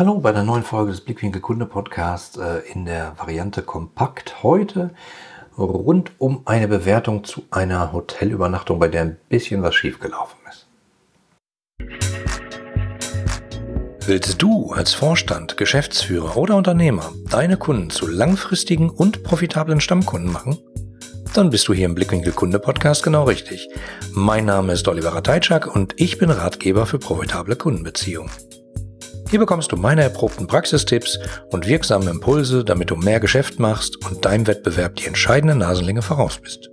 Hallo bei der neuen Folge des Blickwinkel Kunde Podcast äh, in der Variante Kompakt. Heute rund um eine Bewertung zu einer Hotelübernachtung, bei der ein bisschen was schiefgelaufen ist. Willst du als Vorstand, Geschäftsführer oder Unternehmer deine Kunden zu langfristigen und profitablen Stammkunden machen? Dann bist du hier im Blickwinkel Kunde Podcast genau richtig. Mein Name ist Oliver Rateitschak und ich bin Ratgeber für profitable Kundenbeziehungen. Hier bekommst du meine erprobten Praxistipps und wirksame Impulse, damit du mehr Geschäft machst und deinem Wettbewerb die entscheidende Nasenlinge voraus bist.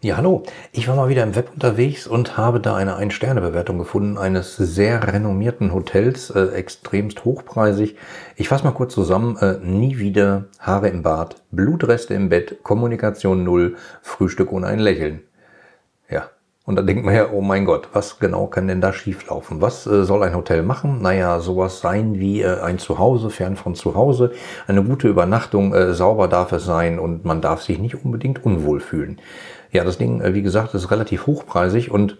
Ja, hallo. Ich war mal wieder im Web unterwegs und habe da eine Ein-Sterne-Bewertung gefunden eines sehr renommierten Hotels, äh, extremst hochpreisig. Ich fasse mal kurz zusammen. Äh, nie wieder Haare im Bad, Blutreste im Bett, Kommunikation null, Frühstück ohne ein Lächeln. Und da denkt man ja, oh mein Gott, was genau kann denn da schieflaufen? Was äh, soll ein Hotel machen? Naja, sowas sein wie äh, ein Zuhause, fern von Zuhause, eine gute Übernachtung, äh, sauber darf es sein und man darf sich nicht unbedingt unwohl fühlen. Ja, das Ding, äh, wie gesagt, ist relativ hochpreisig und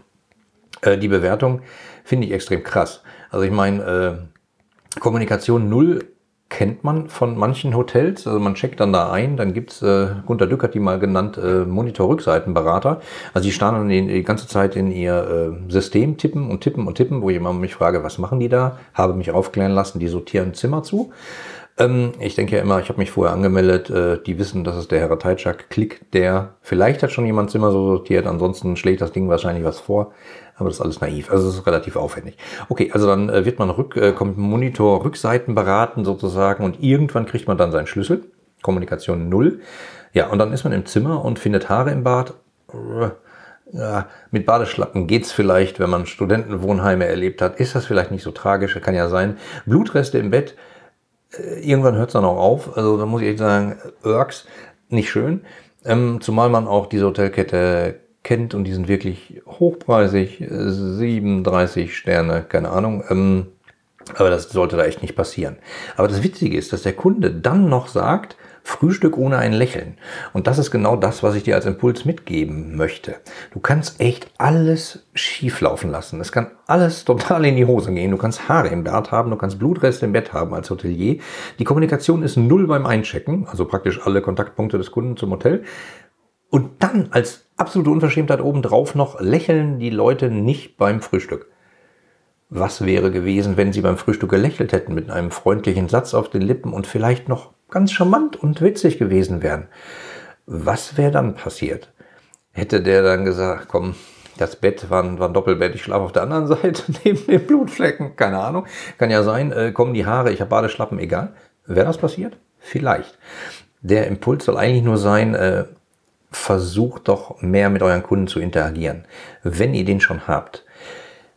äh, die Bewertung finde ich extrem krass. Also ich meine, äh, Kommunikation null kennt man von manchen Hotels. Also man checkt dann da ein, dann gibt's äh, Gunter Dück hat die mal genannt, äh, Monitor-Rückseitenberater. Also die starren dann die, ganze Zeit in ihr äh, System tippen und tippen und tippen, wo ich immer mich frage, was machen die da? Habe mich aufklären lassen, die sortieren Zimmer zu. Ähm, ich denke ja immer, ich habe mich vorher angemeldet, äh, die wissen, dass es der Herr Teitschak-Klick, der vielleicht hat schon jemand Zimmer so sortiert, ansonsten schlägt das Ding wahrscheinlich was vor, aber das ist alles naiv, also es ist relativ aufwendig. Okay, also dann äh, wird man rück, äh, kommt Monitor Rückseiten beraten sozusagen und irgendwann kriegt man dann seinen Schlüssel, Kommunikation null. Ja, und dann ist man im Zimmer und findet Haare im Bad. Ja, mit Badeschlappen geht's vielleicht, wenn man Studentenwohnheime erlebt hat, ist das vielleicht nicht so tragisch, kann ja sein. Blutreste im Bett, irgendwann hört es dann auch auf. Also da muss ich echt sagen, Irks, nicht schön. Ähm, zumal man auch diese Hotelkette kennt und die sind wirklich hochpreisig, 37 Sterne, keine Ahnung. Ähm, aber das sollte da echt nicht passieren. Aber das Witzige ist, dass der Kunde dann noch sagt, Frühstück ohne ein Lächeln. Und das ist genau das, was ich dir als Impuls mitgeben möchte. Du kannst echt alles schief laufen lassen. Es kann alles total in die Hose gehen. Du kannst Haare im Bart haben, du kannst Blutreste im Bett haben als Hotelier. Die Kommunikation ist null beim Einchecken, also praktisch alle Kontaktpunkte des Kunden zum Hotel. Und dann als absolute Unverschämtheit obendrauf noch lächeln die Leute nicht beim Frühstück. Was wäre gewesen, wenn sie beim Frühstück gelächelt hätten mit einem freundlichen Satz auf den Lippen und vielleicht noch ganz charmant und witzig gewesen wären. Was wäre dann passiert? Hätte der dann gesagt, komm, das Bett war ein, war ein Doppelbett, ich schlafe auf der anderen Seite neben den Blutflecken, keine Ahnung, kann ja sein, äh, kommen die Haare, ich habe Badeschlappen, egal. Wäre das passiert? Vielleicht. Der Impuls soll eigentlich nur sein, äh, versucht doch mehr mit euren Kunden zu interagieren. Wenn ihr den schon habt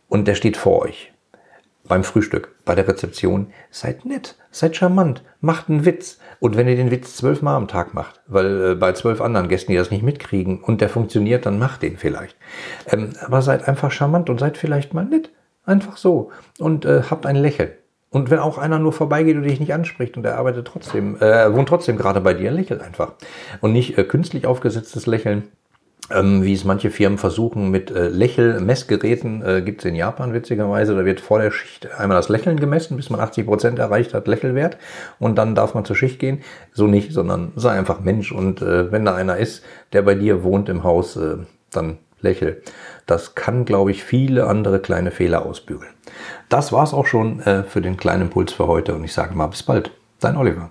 und der steht vor euch, beim Frühstück, bei der Rezeption, seid nett, seid charmant, macht einen Witz. Und wenn ihr den Witz zwölfmal am Tag macht, weil äh, bei zwölf anderen Gästen, die das nicht mitkriegen und der funktioniert, dann macht den vielleicht. Ähm, aber seid einfach charmant und seid vielleicht mal nett. Einfach so. Und äh, habt ein Lächeln. Und wenn auch einer nur vorbeigeht und dich nicht anspricht und er arbeitet trotzdem, äh, wohnt trotzdem gerade bei dir, lächelt einfach. Und nicht äh, künstlich aufgesetztes Lächeln, ähm, wie es manche Firmen versuchen mit äh, Lächelmessgeräten, äh, gibt es in Japan witzigerweise, da wird vor der Schicht einmal das Lächeln gemessen, bis man 80 Prozent erreicht hat, Lächelwert und dann darf man zur Schicht gehen. So nicht, sondern sei einfach Mensch und äh, wenn da einer ist, der bei dir wohnt im Haus, äh, dann lächel. Das kann, glaube ich, viele andere kleine Fehler ausbügeln. Das war's auch schon äh, für den kleinen Impuls für heute und ich sage mal bis bald. Dein Oliver.